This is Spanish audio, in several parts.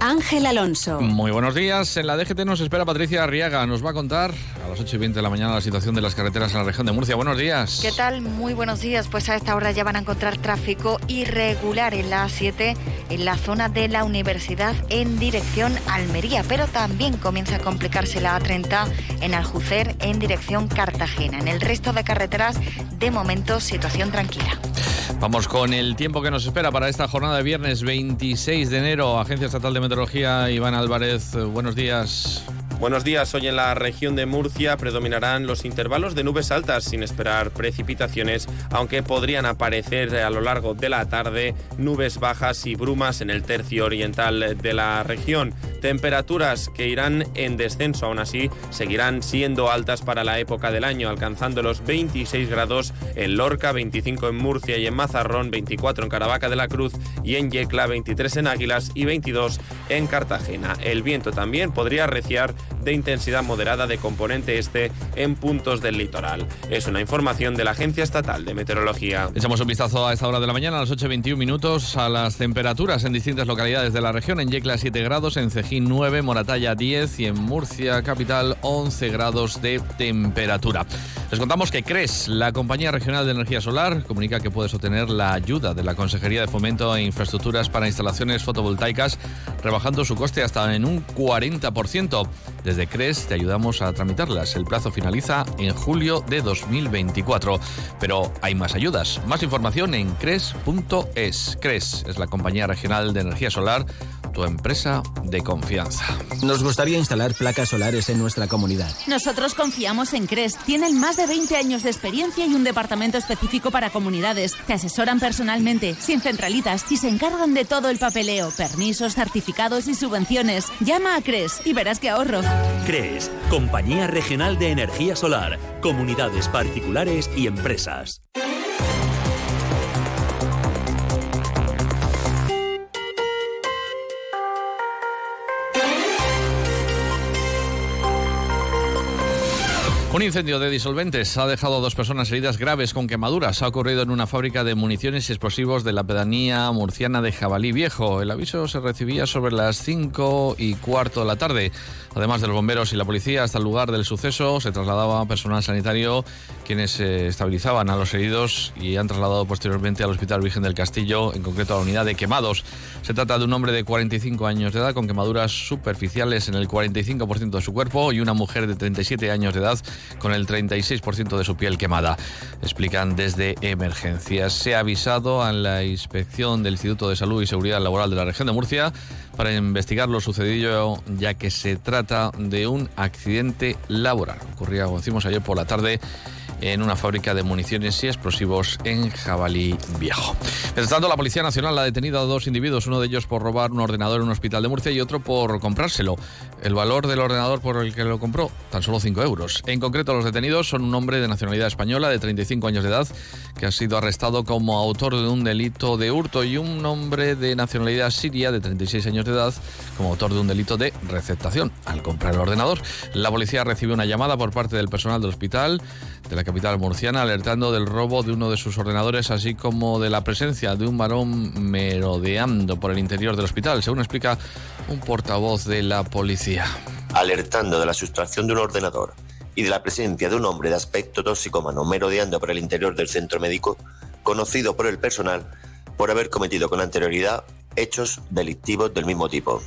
Ángel Alonso. Muy buenos días. En la DGT nos espera Patricia Arriaga. Nos va a contar a las 8 y 20 de la mañana la situación de las carreteras en la región de Murcia. Buenos días. ¿Qué tal? Muy buenos días. Pues a esta hora ya van a encontrar tráfico irregular en la A7 en la zona de la Universidad en dirección Almería, pero también comienza a complicarse la A30 en Aljucer en dirección Cartagena. En el resto de carreteras, de momento, situación tranquila. Vamos con el tiempo que nos espera para esta jornada de viernes 26 de enero. Agencia Estatal de Meteorología, Iván Álvarez, buenos días. Buenos días. Hoy en la región de Murcia predominarán los intervalos de nubes altas sin esperar precipitaciones, aunque podrían aparecer a lo largo de la tarde nubes bajas y brumas en el tercio oriental de la región. Temperaturas que irán en descenso, aún así seguirán siendo altas para la época del año, alcanzando los 26 grados en Lorca, 25 en Murcia y en Mazarrón, 24 en Caravaca de la Cruz y en Yecla, 23 en Águilas y 22 en Cartagena. El viento también podría arreciar de intensidad moderada de componente este en puntos del litoral. Es una información de la Agencia Estatal de Meteorología. Echamos un vistazo a esta hora de la mañana, a las 8.21 minutos, a las temperaturas en distintas localidades de la región. En Yecla 7 grados, en Cejín 9, Moratalla 10 y en Murcia capital 11 grados de temperatura. Les contamos que CRES, la compañía regional de energía solar, comunica que puedes obtener la ayuda de la Consejería de Fomento e Infraestructuras para instalaciones fotovoltaicas, rebajando su coste hasta en un 40%. Desde CRES te ayudamos a tramitarlas. El plazo finaliza en julio de 2024. Pero hay más ayudas. Más información en CRES.es. CRES es la compañía regional de energía solar tu empresa de confianza. Nos gustaría instalar placas solares en nuestra comunidad. Nosotros confiamos en CRES. Tienen más de 20 años de experiencia y un departamento específico para comunidades. Te asesoran personalmente, sin centralitas y se encargan de todo el papeleo, permisos, certificados y subvenciones. Llama a CRES y verás qué ahorro. CRES, Compañía Regional de Energía Solar, comunidades particulares y empresas. Un incendio de disolventes ha dejado a dos personas heridas graves con quemaduras. Ha ocurrido en una fábrica de municiones y explosivos de la pedanía murciana de Jabalí Viejo. El aviso se recibía sobre las 5 y cuarto de la tarde. Además de los bomberos y la policía, hasta el lugar del suceso se trasladaba personal sanitario quienes eh, estabilizaban a los heridos y han trasladado posteriormente al Hospital Virgen del Castillo, en concreto a la unidad de quemados. Se trata de un hombre de 45 años de edad con quemaduras superficiales en el 45% de su cuerpo y una mujer de 37 años de edad con el 36% de su piel quemada. Explican desde emergencias. Se ha avisado a la inspección del Instituto de Salud y Seguridad Laboral de la región de Murcia para investigar lo sucedido ya que se trata de un accidente laboral. Ocurría, como decimos ayer por la tarde, en una fábrica de municiones y explosivos en Jabalí Viejo. Mientras tanto, la Policía Nacional ha detenido a dos individuos, uno de ellos por robar un ordenador en un hospital de Murcia y otro por comprárselo. El valor del ordenador por el que lo compró, tan solo 5 euros. En concreto, los detenidos son un hombre de nacionalidad española de 35 años de edad que ha sido arrestado como autor de un delito de hurto y un hombre de nacionalidad siria de 36 años de edad como autor de un delito de receptación al comprar el ordenador. La policía recibió una llamada por parte del personal del hospital de la capital murciana alertando del robo de uno de sus ordenadores así como de la presencia de un varón merodeando por el interior del hospital, según explica un portavoz de la policía. Alertando de la sustracción de un ordenador y de la presencia de un hombre de aspecto toxicómano merodeando por el interior del centro médico, conocido por el personal por haber cometido con anterioridad hechos delictivos del mismo tipo.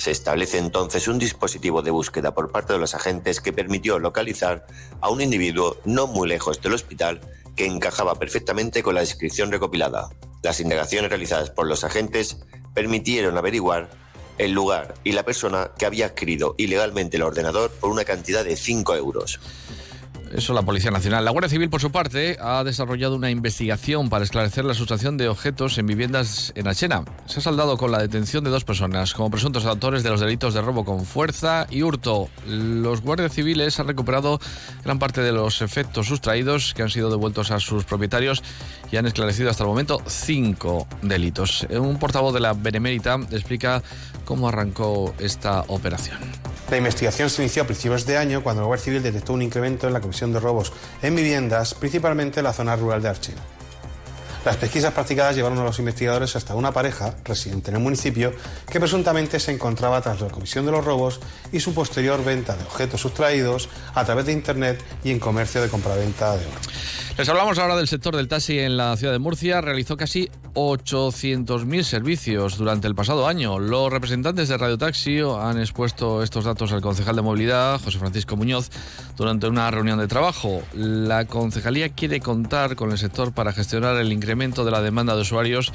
Se establece entonces un dispositivo de búsqueda por parte de los agentes que permitió localizar a un individuo no muy lejos del hospital que encajaba perfectamente con la descripción recopilada. Las indagaciones realizadas por los agentes permitieron averiguar el lugar y la persona que había adquirido ilegalmente el ordenador por una cantidad de 5 euros. Eso la Policía Nacional. La Guardia Civil, por su parte, ha desarrollado una investigación para esclarecer la sustracción de objetos en viviendas en Achena. Se ha saldado con la detención de dos personas como presuntos autores de los delitos de robo con fuerza y hurto. Los guardias civiles han recuperado gran parte de los efectos sustraídos que han sido devueltos a sus propietarios y han esclarecido hasta el momento cinco delitos. Un portavoz de la Benemérita explica cómo arrancó esta operación. La investigación se inició a principios de año cuando la Guardia Civil detectó un incremento en la comisión de robos en viviendas, principalmente en la zona rural de Archena. Las pesquisas practicadas llevaron a los investigadores hasta una pareja residente en el municipio que presuntamente se encontraba tras la comisión de los robos y su posterior venta de objetos sustraídos a través de Internet y en comercio de compraventa de oro. Les hablamos ahora del sector del taxi en la ciudad de Murcia. Realizó casi 800.000 servicios durante el pasado año. Los representantes de Radio Taxi han expuesto estos datos al concejal de movilidad, José Francisco Muñoz, durante una reunión de trabajo. La concejalía quiere contar con el sector para gestionar el incremento de la demanda de usuarios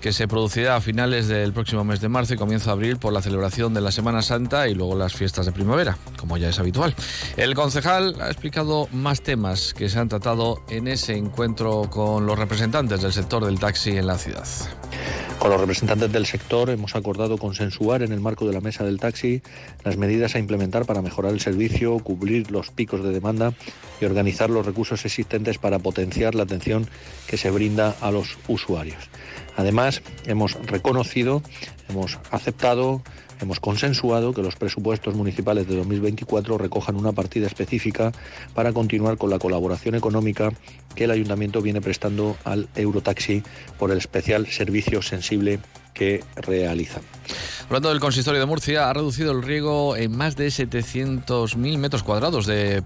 que se producirá a finales del próximo mes de marzo y comienzo de abril por la celebración de la Semana Santa y luego las fiestas de primavera, como ya es habitual. El concejal ha explicado más temas que se han tratado en ese encuentro con los representantes del sector del taxi en la ciudad. Con los representantes del sector hemos acordado consensuar en el marco de la mesa del taxi las medidas a implementar para mejorar el servicio, cubrir los picos de demanda y organizar los recursos existentes para potenciar la atención que se brinda a los usuarios. Además, hemos reconocido, hemos aceptado, hemos consensuado que los presupuestos municipales de 2024 recojan una partida específica para continuar con la colaboración económica que el ayuntamiento viene prestando al Eurotaxi por el especial servicio sensible que realizan. Hablando del consistorio de Murcia, ha reducido el riego en más de 700.000 metros cuadrados de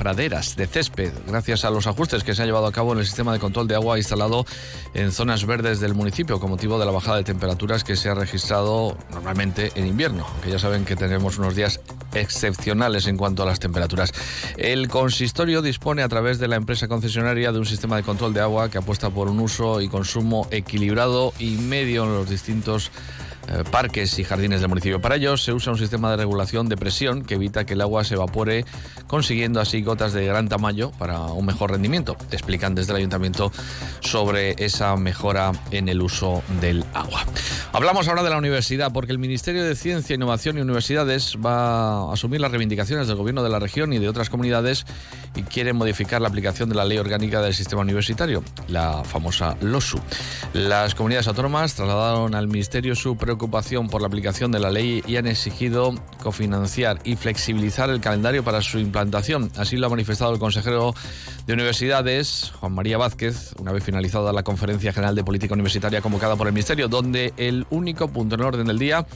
praderas de césped, gracias a los ajustes que se han llevado a cabo en el sistema de control de agua instalado en zonas verdes del municipio, con motivo de la bajada de temperaturas que se ha registrado normalmente en invierno, aunque ya saben que tenemos unos días excepcionales en cuanto a las temperaturas. El consistorio dispone a través de la empresa concesionaria de un sistema de control de agua que apuesta por un uso y consumo equilibrado y medio en los distintos eh, parques y jardines del municipio. Para ello se usa un sistema de regulación de presión que evita que el agua se evapore, consiguiendo así gotas de gran tamaño para un mejor rendimiento. Explican desde el ayuntamiento sobre esa mejora en el uso del agua. Hablamos ahora de la universidad, porque el Ministerio de Ciencia, Innovación y Universidades va a asumir las reivindicaciones del gobierno de la región y de otras comunidades y quiere modificar la aplicación de la ley orgánica del sistema universitario, la famosa LOSU. Las comunidades autónomas trasladaron al Ministerio su preocupación por la aplicación de la ley y han exigido cofinanciar y flexibilizar el calendario para su implantación. Así lo ha manifestado el consejero de Universidades, Juan María Vázquez, una vez finalizada la Conferencia General de Política Universitaria convocada por el Ministerio, donde el único punto en orden del día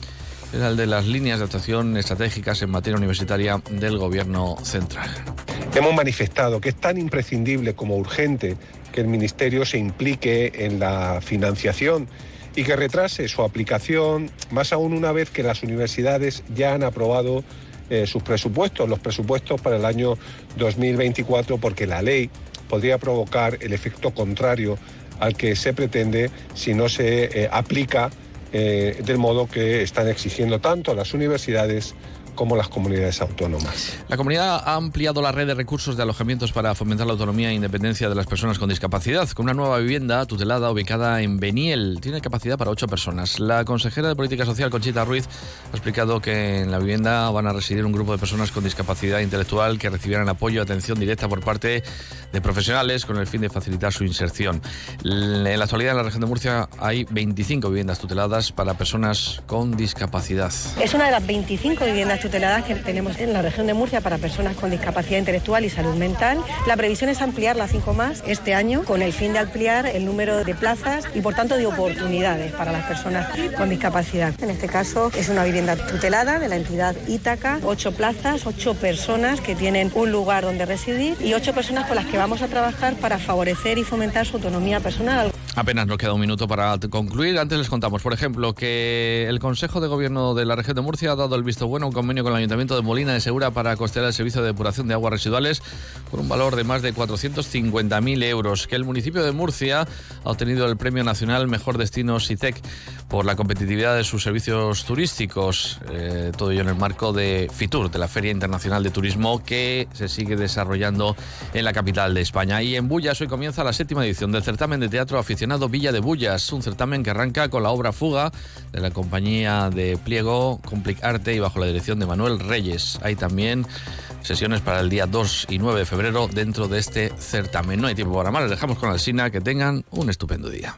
era el de las líneas de actuación estratégicas en materia universitaria del Gobierno central. Hemos manifestado que es tan imprescindible como urgente que el Ministerio se implique en la financiación y que retrase su aplicación, más aún una vez que las universidades ya han aprobado eh, sus presupuestos, los presupuestos para el año 2024, porque la ley podría provocar el efecto contrario al que se pretende si no se eh, aplica eh, del modo que están exigiendo tanto las universidades como las comunidades autónomas. La comunidad ha ampliado la red de recursos de alojamientos para fomentar la autonomía e independencia de las personas con discapacidad, con una nueva vivienda tutelada ubicada en Beniel. Tiene capacidad para ocho personas. La consejera de Política Social, Conchita Ruiz, ha explicado que en la vivienda van a residir un grupo de personas con discapacidad intelectual que recibirán apoyo y atención directa por parte de profesionales con el fin de facilitar su inserción. En la actualidad en la región de Murcia hay 25 viviendas tuteladas para personas con discapacidad. Es una de las 25 viviendas tuteladas que tenemos en la región de Murcia para personas con discapacidad intelectual y salud mental. La previsión es ampliar las cinco más este año con el fin de ampliar el número de plazas y por tanto de oportunidades para las personas con discapacidad. En este caso es una vivienda tutelada de la entidad Ítaca, ocho plazas, ocho personas que tienen un lugar donde residir y ocho personas con las que vamos a trabajar para favorecer y fomentar su autonomía personal. Apenas nos queda un minuto para concluir. Antes les contamos, por ejemplo, que el Consejo de Gobierno de la región de Murcia ha dado el visto bueno a un convenio con el Ayuntamiento de Molina de Segura para costear el servicio de depuración de aguas residuales por un valor de más de 450.000 euros. Que el municipio de Murcia ha obtenido el Premio Nacional Mejor Destino SITEC por la competitividad de sus servicios turísticos. Eh, todo ello en el marco de FITUR, de la Feria Internacional de Turismo, que se sigue desarrollando en la capital de España. Y en Bullas hoy comienza la séptima edición del certamen de teatro aficionado Villa de Bullas, un certamen que arranca con la obra Fuga de la compañía de Pliego Complic Arte y bajo la dirección de Manuel Reyes. Hay también sesiones para el día 2 y 9 de febrero dentro de este certamen. No hay tiempo para más, les dejamos con Alsina, que tengan un estupendo día.